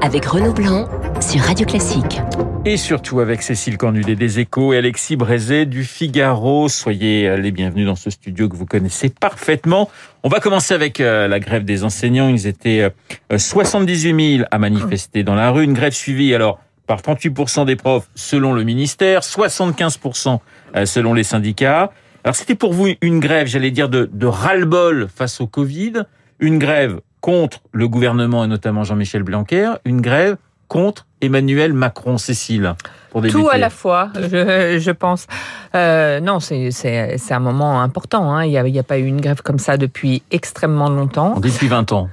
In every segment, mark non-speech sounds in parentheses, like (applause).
avec Renaud Blanc sur Radio Classique. Et surtout avec Cécile Cornudet des Échos et Alexis Brézet du Figaro. Soyez les bienvenus dans ce studio que vous connaissez parfaitement. On va commencer avec euh, la grève des enseignants. Ils étaient 78 euh, 000 à manifester dans la rue. Une grève suivie alors par 38% des profs selon le ministère, 75% euh, selon les syndicats. Alors c'était pour vous une grève, j'allais dire, de, de ras-le-bol face au Covid, une grève contre le gouvernement et notamment Jean-Michel Blanquer, une grève contre Emmanuel Macron, Cécile pour Tout à la fois, je, je pense. Euh, non, c'est un moment important. Hein. Il n'y a, a, pas eu une grève comme ça depuis extrêmement longtemps. Depuis 20 ans.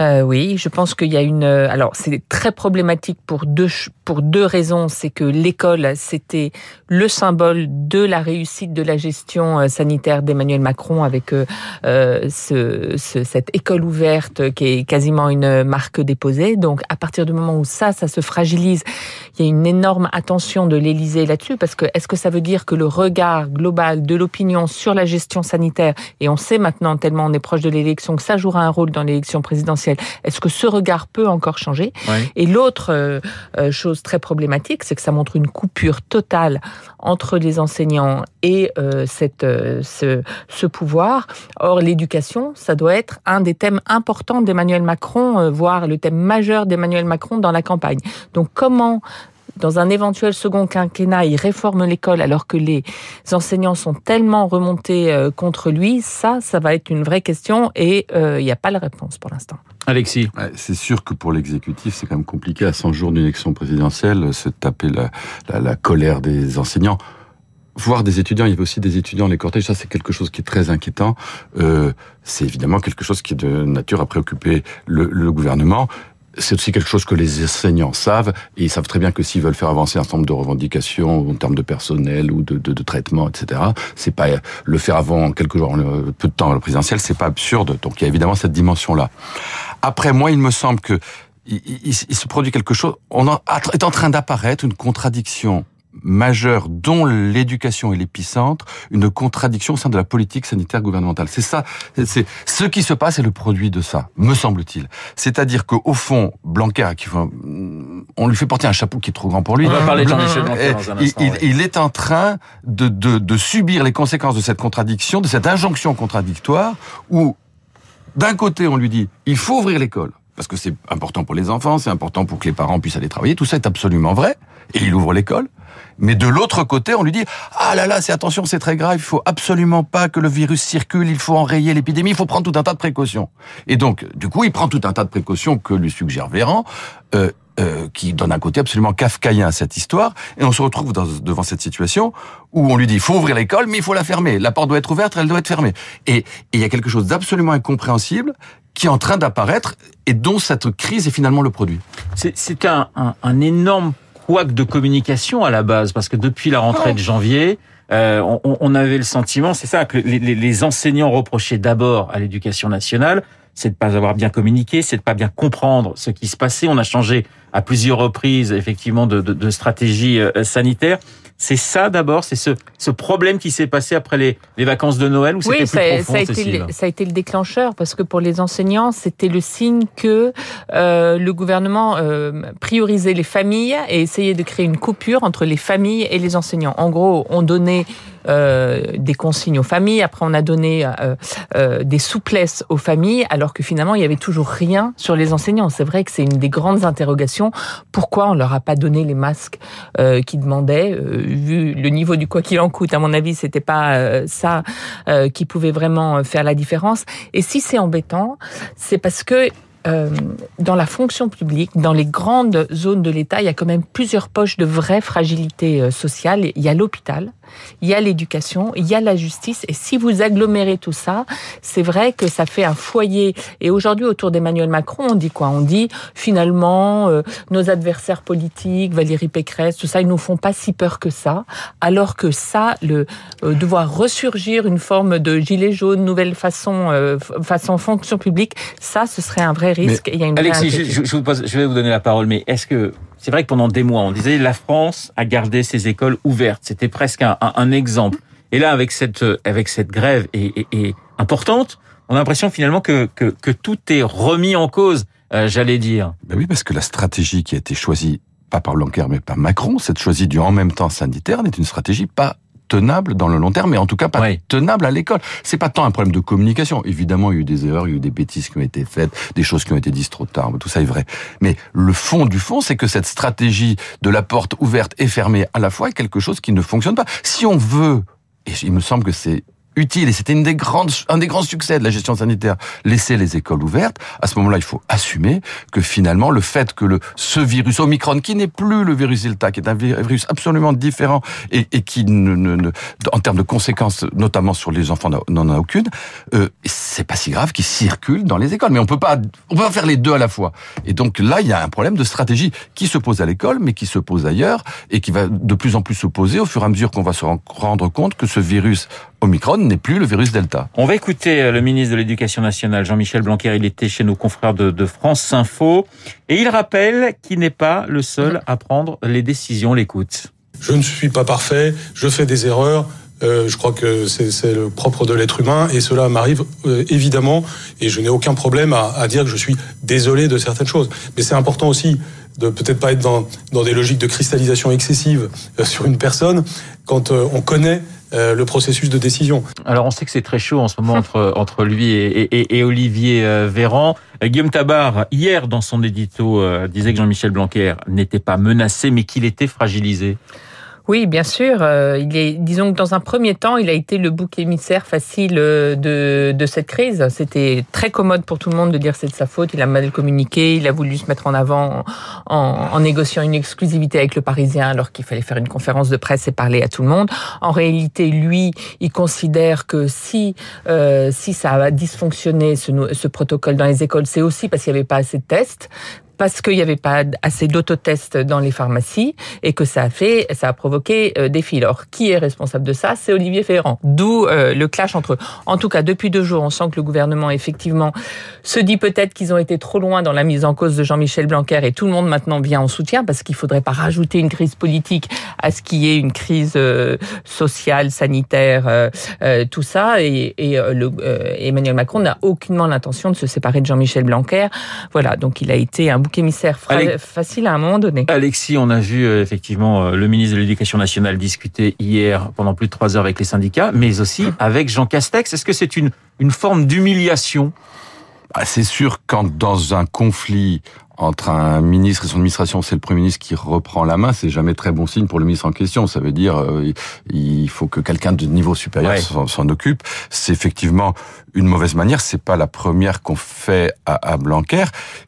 Euh, oui, je pense qu'il y a une. Euh, alors, c'est très problématique pour deux pour deux raisons. C'est que l'école, c'était le symbole de la réussite de la gestion euh, sanitaire d'Emmanuel Macron avec euh, ce, cette école ouverte qui est quasiment une marque déposée. Donc, à partir du moment où ça, ça se fragilise, il y a une énorme attention de l'Élysée là-dessus parce que est-ce que ça veut dire que le regard global de l'opinion sur la gestion sanitaire et on sait maintenant tellement on est proche de l'élection que ça jouera un rôle dans l'élection présidentielle est-ce que ce regard peut encore changer Et l'autre euh, euh, chose très problématique, c'est que ça montre une coupure totale entre les enseignants et euh, cette, ce, ce, pouvoir. Or, l'éducation, ça doit être un des thèmes importants d'Emmanuel Macron, voire le thème majeur d'Emmanuel Macron dans la campagne. Donc, comment dans un éventuel second quinquennat, il réforme l'école alors que les enseignants sont tellement remontés euh, contre lui, ça, ça va être une vraie question et euh, il n'y a pas la réponse pour l'instant. Alexis. C'est sûr que pour l'exécutif, c'est quand même compliqué. À 100 jours d'une élection présidentielle, se taper la, la, la colère des enseignants voir des étudiants, il y avait aussi des étudiants dans les cortèges, ça c'est quelque chose qui est très inquiétant. Euh, c'est évidemment quelque chose qui est de nature à préoccuper le, le gouvernement c'est aussi quelque chose que les enseignants savent, et ils savent très bien que s'ils veulent faire avancer un certain nombre de revendications en termes de personnel ou de, de, traitement, etc., c'est pas le faire avant quelques jours, peu de temps le présidentiel, c'est pas absurde. Donc il y a évidemment cette dimension-là. Après, moi, il me semble que il se produit quelque chose. On est en train d'apparaître une contradiction majeure dont l'éducation est l'épicentre, une contradiction au sein de la politique sanitaire gouvernementale. C'est ça, c'est ce qui se passe est le produit de ça, me semble-t-il. C'est-à-dire qu'au fond, Blanquer, qui, on lui fait porter un chapeau qui est trop grand pour lui. On va parler de Jean-Michel Blanquer dans un instant, il, il, est en train de, de, de subir les conséquences de cette contradiction, de cette injonction contradictoire, où d'un côté on lui dit il faut ouvrir l'école parce que c'est important pour les enfants, c'est important pour que les parents puissent aller travailler. Tout ça est absolument vrai. Et il ouvre l'école. Mais de l'autre côté, on lui dit ah là là, c'est attention, c'est très grave, il faut absolument pas que le virus circule, il faut enrayer l'épidémie, il faut prendre tout un tas de précautions. Et donc, du coup, il prend tout un tas de précautions que lui suggère Véran. Euh, euh, qui donne un côté absolument kafkaïen à cette histoire, et on se retrouve dans, devant cette situation où on lui dit il faut ouvrir l'école, mais il faut la fermer. La porte doit être ouverte, elle doit être fermée. Et il y a quelque chose d'absolument incompréhensible qui est en train d'apparaître et dont cette crise est finalement le produit. C'est un, un, un énorme couac de communication à la base, parce que depuis la rentrée de janvier, euh, on, on, avait le sentiment, c'est ça, que les, les enseignants reprochaient d'abord à l'éducation nationale, c'est de pas avoir bien communiqué, c'est de pas bien comprendre ce qui se passait. On a changé à plusieurs reprises, effectivement, de, de, de stratégie euh, sanitaire. C'est ça d'abord, c'est ce, ce problème qui s'est passé après les, les vacances de Noël ou oui, c'était ça, plus profond, ça a, été le, ça a été le déclencheur parce que pour les enseignants, c'était le signe que euh, le gouvernement euh, priorisait les familles et essayait de créer une coupure entre les familles et les enseignants. En gros, on donnait euh, des consignes aux familles. Après, on a donné euh, euh, des souplesses aux familles, alors que finalement, il y avait toujours rien sur les enseignants. C'est vrai que c'est une des grandes interrogations. Pourquoi on leur a pas donné les masques euh, qu'ils demandaient euh, Vu le niveau du quoi qu'il en coûte, à mon avis, c'était pas euh, ça qui pouvait vraiment faire la différence. Et si c'est embêtant, c'est parce que euh, dans la fonction publique, dans les grandes zones de l'État, il y a quand même plusieurs poches de vraie fragilité euh, sociale. Il y a l'hôpital, il y a l'éducation, il y a la justice. Et si vous agglomérez tout ça, c'est vrai que ça fait un foyer. Et aujourd'hui, autour d'Emmanuel Macron, on dit quoi? On dit finalement, euh, nos adversaires politiques, Valérie Pécresse, tout ça, ils nous font pas si peur que ça. Alors que ça, le euh, devoir ressurgir une forme de gilet jaune, nouvelle façon, façon fonction publique, ça, ce serait un vrai risque. Mais, il y a une Alexis, je, je, vous pose, je vais vous donner la parole, mais est-ce que c'est vrai que pendant des mois, on disait la France a gardé ses écoles ouvertes. C'était presque un, un, un, exemple. Et là, avec cette avec cette grève et, et, et importante, on a l'impression finalement que, que, que tout est remis en cause. euh, j'allais dire. Ben oui, parce que la stratégie qui a été choisie, pas par Blanquer, mais par Macron, cette choisie du en même temps sanitaire, n'est une stratégie pas tenable dans le long terme, mais en tout cas pas Oui. tenable à l'école. C'est pas tant un problème de communication. Évidemment, il y a eu des erreurs, il y a eu des bêtises qui ont été faites, des choses qui ont été dites trop tard, tout ça est vrai. Mais le fond du fond, c'est que cette stratégie de la porte ouverte et fermée à la fois est quelque chose qui ne fonctionne pas. Si on veut, et il me semble que c'est utile, et c'était une des grandes, un des grands succès de la gestion sanitaire, laisser les écoles ouvertes, à ce moment-là, il faut assumer que finalement, le fait que le, ce virus Omicron, qui n'est plus le virus Delta, qui est un virus absolument différent et, et qui, ne, ne, ne- en termes de conséquences, notamment sur les enfants, n'en a aucune, euh, c'est pas si grave qu'il circule dans les écoles. Mais on peut pas, on peut pas faire les deux à la fois. Et donc là, il y a un problème de stratégie qui se pose à l'école, mais qui se pose ailleurs et qui va de plus en plus se poser au fur et à mesure qu'on va se ren- rendre compte que ce virus Omicron n'est plus le virus Delta. On va écouter euh, le ministre de l'Éducation nationale, Jean-Michel Blanquer. Il était chez nos confrères de, de France Info. Et il rappelle qu'il n'est pas le seul à prendre les décisions. L'écoute. Je ne suis pas parfait, je fais des erreurs. euh, je crois que c'est le propre de l'être humain et cela m'arrive euh, évidemment et je n'ai aucun problème à, à dire que je suis désolé de certaines choses. Mais c'est important aussi de peut-être pas être dans, dans des logiques de cristallisation excessive euh, sur une personne quand euh, on connaît euh, le processus de décision. Alors, on sait que c'est très chaud en ce moment entre, (laughs) entre lui et, et- et Olivier euh, Véran. Euh, Guillaume Tabar, hier, dans son édito, disait que Jean-Michel Blanquer n'était pas menacé, mais qu'il était fragilisé. Oui, bien sûr. euh, disons que dans un premier temps, il a été le bouc émissaire facile euh, de, de cette crise. C'était très commode pour tout le monde de dire c'est de sa faute. Il a mal communiqué. Il a voulu se mettre en avant en, en négociant une exclusivité avec le Parisien alors qu'il fallait faire une conférence de presse et parler à tout le monde. En réalité, lui, il considère que si euh, si ça a dysfonctionné ce, ce protocole dans les écoles, c'est aussi parce qu'il n'y avait pas assez de tests parce qu'il n'y avait pas assez d'autotests dans les pharmacies et que ça a fait, ça a provoqué euh, des files. Alors, qui est responsable de ça? C'est Olivier Ferrand. D'où euh, le clash entre eux. En tout cas, depuis deux jours, on sent que le gouvernement, effectivement, se dit peut-être qu'ils ont été trop loin dans la mise en cause de Jean-Michel Blanquer et tout le monde maintenant vient en soutien parce qu'il faudrait pas rajouter une crise politique à ce qui est une crise euh, sociale, sanitaire, tout ça. Et, Emmanuel Macron n'a aucunement l'intention de se séparer de Jean-Michel Blanquer. Voilà, donc il a été un bouc émissaire facile à un moment donné. Alexis, on a vu euh, effectivement euh, le ministre de l'Éducation nationale discuter hier pendant plus de trois heures avec les syndicats, mais aussi avec Jean Castex. Est-ce que c'est une, une forme d'humiliation Ah, C'est sûr, quand dans un conflit entre un ministre et son administration, c'est le Premier ministre qui reprend la main, c'est jamais très bon signe pour le ministre en question. Ça veut dire euh, il faut que quelqu'un de niveau supérieur Ouais. s'en occupe. C'est effectivement une mauvaise manière. C'est pas la première qu'on fait à, à Blanquer,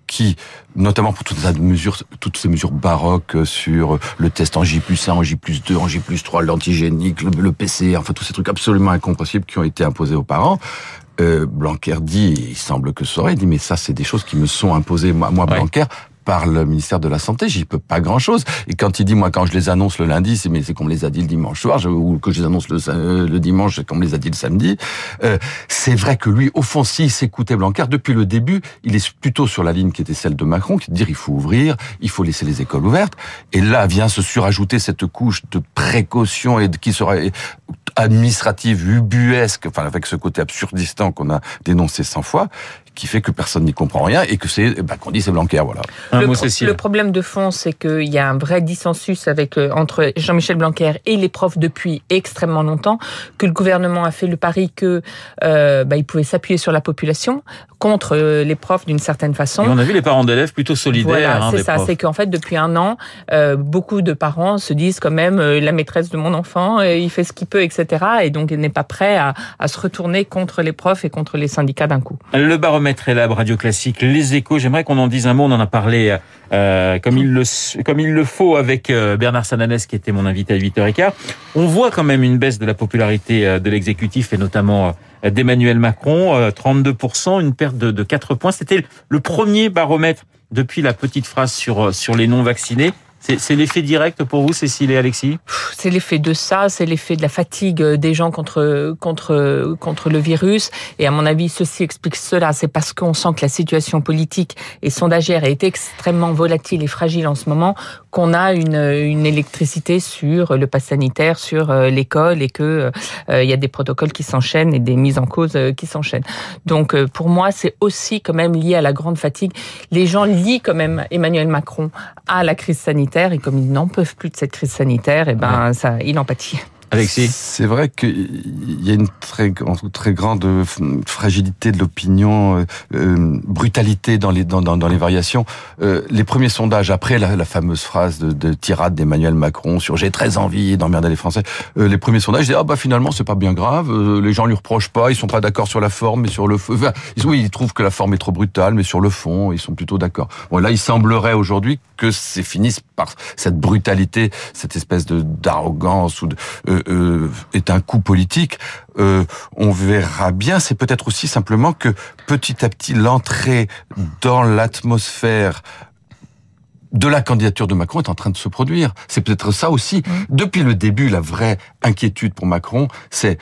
qui, notamment pour toutes ces mesures, toutes ces mesures baroques sur le test en J plus 1, en J plus 2, en J plus 3, l'antigénique, le, le PC, enfin tous ces trucs absolument incompréhensibles qui ont été imposés aux parents. Euh, Blanquer dit, il semble que ça aurait dit, mais ça, c'est des choses qui me sont imposées, moi, moi Ouais. Blanquer, par le ministère de la Santé. J'y peux pas grand-chose. Et quand il dit, moi, quand je les annonce le lundi, c'est mais c'est qu'on me les a dit le dimanche soir, je- ou que je les annonce le, euh, dimanche, c'est qu'on me les a dit le samedi. Euh, c'est vrai que lui, au fond, s'il s'écoutait Blanquer, depuis le début, il est plutôt sur la ligne qui était celle de Macron, qui dire, il faut ouvrir, il faut laisser les écoles ouvertes. Et là vient se surajouter cette couche de précaution et de, qui sera administrative, ubuesque, enfin avec ce côté absurdistan qu'on a dénoncé 100 fois, qui fait que personne n'y comprend rien et que c'est, eh ben, qu'on dit c'est Blanquer, voilà. Un le, mot, pro- Cécile. le problème de fond, c'est qu'il y a un vrai dissensus avec euh, entre Jean-Michel Blanquer et les profs depuis extrêmement longtemps, que le gouvernement a fait le pari que euh, bah, il pouvait s'appuyer sur la population contre euh, les profs d'une certaine façon. Et on a vu les parents d'élèves plutôt solidaires. Voilà, hein, c'est ça. C'est qu'en fait, depuis un an, euh, beaucoup de parents se disent quand même euh, la maîtresse de mon enfant, euh, il fait ce qu'il peut, etc. Et donc, il n'est pas prêt à, à se retourner contre les profs et contre les syndicats d'un coup. Le baromètre est là, Radio Classique, les échos. J'aimerais qu'on en dise un mot. On en a parlé euh, comme, il le, comme il le faut avec Bernard Sananès, qui était mon invité à 8h15. On voit quand même une baisse de la popularité de l'exécutif et notamment euh, d'Emmanuel Macron. Euh, 32%, une perte de, de 4 points. C'était le premier baromètre depuis la petite phrase sur, euh, sur les non-vaccinés C'est l'effet direct pour vous, Cécile et Alexis? C'est l'effet de ça, c'est l'effet de la fatigue des gens contre, contre, contre le virus. Et à mon avis, ceci explique cela. C'est parce qu'on sent que la situation politique et sondagère est extrêmement volatile et fragile en ce moment qu'on a une, une électricité sur le pass sanitaire, sur euh, l'école et que euh, il y a des protocoles qui s'enchaînent et des mises en cause euh, qui s'enchaînent. Donc pour moi, c'est aussi quand même lié à la grande fatigue. Les gens lient quand même Emmanuel Macron à la crise sanitaire et comme ils n'en peuvent plus de cette crise sanitaire, et eh ben ça, il en pâtit. Alexis C'est vrai qu'il y a une très, très grande fragilité de l'opinion, euh, euh, brutalité dans les, dans, dans, les variations. Euh, les premiers sondages, après la, fameuse phrase de, de tirade d'Emmanuel Macron sur « j'ai très envie d'emmerder les Français les premiers sondages disaient « ah bah finalement c'est pas bien grave, les gens lui reprochent pas, ils sont pas d'accord sur la forme, mais sur le fond... oui, ils trouvent que la forme est trop brutale, mais sur le fond, ils sont plutôt d'accord. Bon, là, il semblerait aujourd'hui que c'est finisse par cette brutalité, cette espèce de d'arrogance ou de euh, est un coup politique, euh, on verra bien. C'est peut-être aussi simplement que petit à petit l'entrée dans l'atmosphère de la candidature de Macron est en train de se produire. C'est peut-être ça aussi. Mmh. Depuis le début, la vraie inquiétude pour Macron, c'est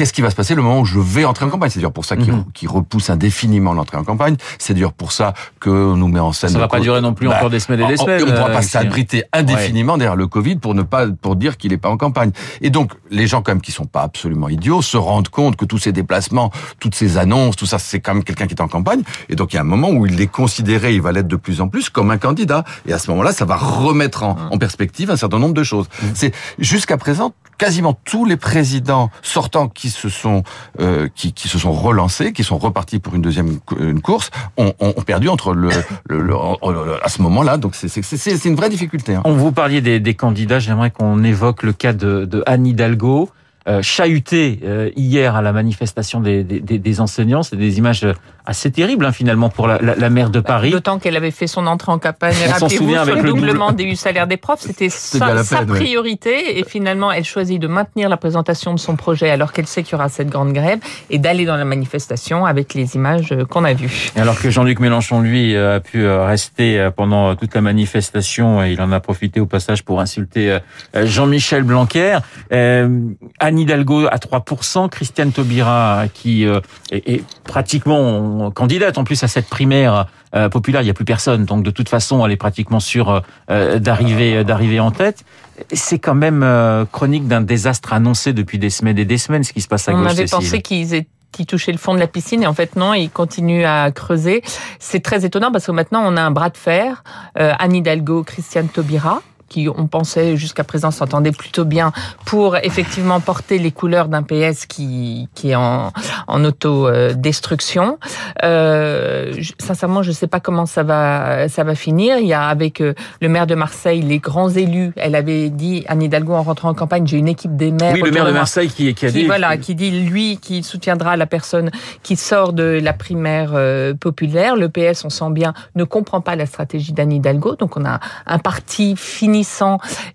qu'est-ce qui va se passer le moment où je vais entrer en campagne? C'est dire pour ça qu'il mhm. repousse indéfiniment l'entrée en campagne. C'est dire pour ça que nous met en scène. Ça va pas durer non plus bah, encore des semaines et des semaines. On ne pourra pas euh, s'abriter indéfiniment derrière le Covid pour ne pas pour dire qu'il n'est pas en campagne. Et donc les gens quand même qui sont pas absolument idiots se rendent compte que tous ces déplacements, toutes ces annonces, tout ça, c'est quand même quelqu'un qui est en campagne. Et donc il y a un moment où il est considéré, il va l'être de plus en plus comme un candidat. Et à ce moment-là, ça va remettre en, en perspective un certain nombre de choses. Mm. C'est jusqu'à présent quasiment tous les présidents sortants qui se sont euh, qui, qui, se sont relancés, qui sont repartis pour une deuxième course, ont, perdu entre le, à ce moment-là. Donc c'est une vraie difficulté. Hein. On vous parliez des, candidats. J'aimerais qu'on évoque le cas de, de Anne Hidalgo. Euh, chahuté euh, hier à la manifestation des, des, des enseignants. C'est des images assez terribles hein, finalement pour la, la, la, maire de bah, Paris. D'autant qu'elle avait fait son entrée en campagne. Rappelez-vous sur le doublement des salaires des profs, c'était sa, sa, priorité. Et finalement, elle choisit de maintenir la présentation de son projet alors qu'elle sait qu'il y aura cette grande grève et d'aller dans la manifestation avec les images euh, qu'on a vues. Alors que Jean-Luc Mélenchon, lui, a pu rester pendant toute la manifestation et il en a profité au passage pour insulter Jean-Michel Blanquer. Anne Hidalgo à 3%, Christiane Taubira qui euh, est, pratiquement candidate en plus à cette primaire euh, populaire, il n'y a plus personne, donc de toute façon elle est pratiquement sûre euh, d'arriver d'arriver en tête. C'est quand même chronique d'un désastre annoncé depuis des semaines et des semaines ce qui se passe à On gauche. On avait pensé qu'ils qui touchaient le fond de la piscine et en fait non, ils continuent à creuser. C'est très étonnant parce que maintenant on a un bras de fer, Anne Hidalgo, Christiane Taubira, qui, on pensait jusqu'à présent, s'entendait plutôt bien pour effectivement porter les couleurs d'un PS qui, qui est en, en autodestruction. Euh, sincèrement, je ne sais pas comment ça va, ça va finir. Il y a avec euh, le maire de Marseille, les grands élus. Elle avait dit, Anne Hidalgo, en rentrant en campagne, j'ai une équipe des maires. Oui, le maire de Marseille qui, qui a dit. Voilà, qui dit, lui, qui soutiendra la personne qui sort de la primaire euh, populaire. Le PS, on sent bien, ne comprend pas la stratégie d'Anne Hidalgo. Donc, on a un parti fini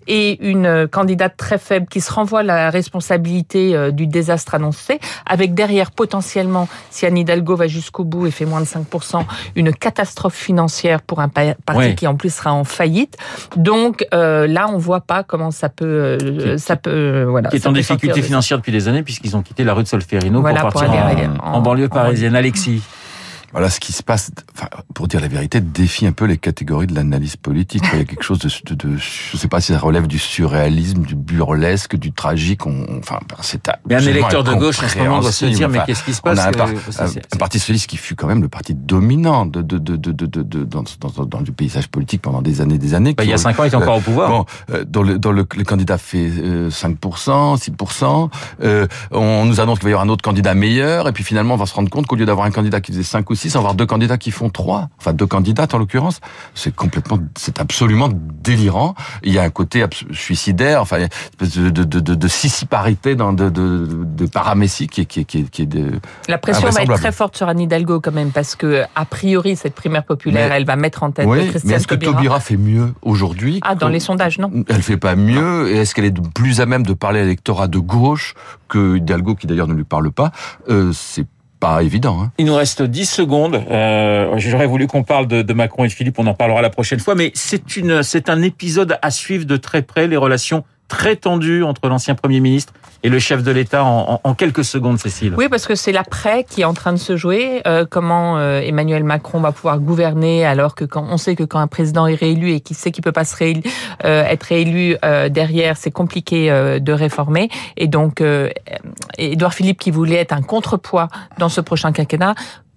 et une candidate très faible qui se renvoie la responsabilité euh, du désastre annoncé, avec derrière potentiellement, si Anne Hidalgo va jusqu'au bout et fait moins de 5%, une catastrophe financière pour un parti qui en plus sera en faillite. Donc euh, là, on voit pas comment ça peut, euh, ça peut, voilà. Qui est en difficulté financière depuis des années puisqu'ils ont quitté la rue de Solferino pour partir en, banlieue parisienne. Alexis. Voilà, ce qui se passe, enfin, pour dire la vérité, défie un peu les catégories de l'analyse politique. Il y a quelque chose de, de, de je sais pas si ça relève du surréalisme, du burlesque, du tragique. On, enfin, c'est un électeur de gauche en ce moment doit se dire, mais qu'est-ce qui se passe On a un, parti socialiste qui fut quand même le parti dominant de, de, de, de, de, dans, dans, dans, du paysage politique pendant des années, des années. Bah, il y a cinq ans, il était encore au pouvoir. Bon, euh, dans le, dans le, le candidat fait 5%, 6%. Euh, on nous annonce qu'il va y avoir un autre candidat meilleur, et puis finalement, on va se rendre compte qu'au lieu d'avoir un candidat qui faisait 5 ou 6, on va avoir deux candidats qui font trois, enfin deux candidates en l'occurrence, c'est complètement, c'est absolument délirant. Il y a un côté suicidaire, enfin, une espèce de, de, de, de sissiparité dans de, de, de paramécie qui est, qui est, qui est, de La pression va être très forte sur Anne Hidalgo quand même, parce que a priori cette primaire populaire, elle va mettre en tête oui, Christiane mais est-ce que Taubira fait mieux aujourd'hui Ah, dans les sondages, non. Elle fait pas mieux. Et est-ce qu'elle est plus à même de parler à l'électorat de gauche que Hidalgo, qui d'ailleurs ne lui parle pas euh, C'est pas évident. Hein. Il nous reste 10 secondes. Euh, J'aurais voulu qu'on parle de, de, Macron et de Philippe, on en parlera la prochaine fois, mais c'est un épisode à suivre de très près, les relations très tendues entre l'ancien Premier ministre et le chef de l'État en, en, quelques secondes, Cécile. Oui, parce que c'est l'après qui est en train de se jouer. Euh, comment euh, Emmanuel Macron va pouvoir gouverner alors que quand on sait que quand un président est réélu et qu'il sait qu'il peut pas se réélu, euh, être réélu euh, derrière, c'est compliqué euh, de réformer. Et donc, Édouard Philippe, qui voulait être un contrepoids dans ce prochain quinquennat,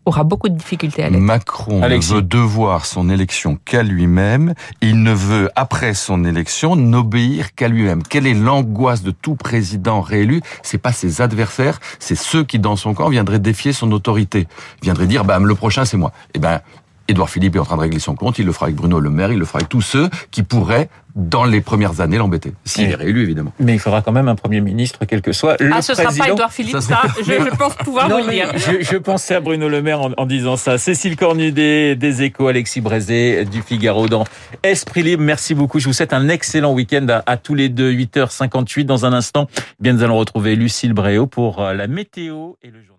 aura beaucoup de difficultés à l'être. Macron Alexis. veut devoir son élection qu'à lui-même. Il ne veut, après son élection, n'obéir qu'à lui-même. Quelle est l'angoisse de tout président réélu? C'est pas ses adversaires, c'est ceux qui, dans son camp, viendraient défier son autorité. Viendraient dire, bah, le prochain, c'est moi. Eh ben, Édouard Philippe est en train de régler son compte, il le fera avec Bruno Le Maire, il le fera avec tous ceux qui pourraient, dans les premières années, l'embêter. S'il est réélu, évidemment. Mais il faudra quand même un Premier ministre, quel que soit le ah, ce président. sera pas Édouard Philippe, Ça je, je pense pouvoir Non, vous le dire. je, je pensais à Bruno Le Maire en, en disant ça. Cécile Cornudet des Échos, Alexis Brézé du Figaro dans Esprit Libre. Merci beaucoup. Je vous souhaite un excellent week-end à, à tous les deux. 8h58 dans un instant. Bien, nous allons retrouver Lucille Bréau pour euh, la météo et le journal.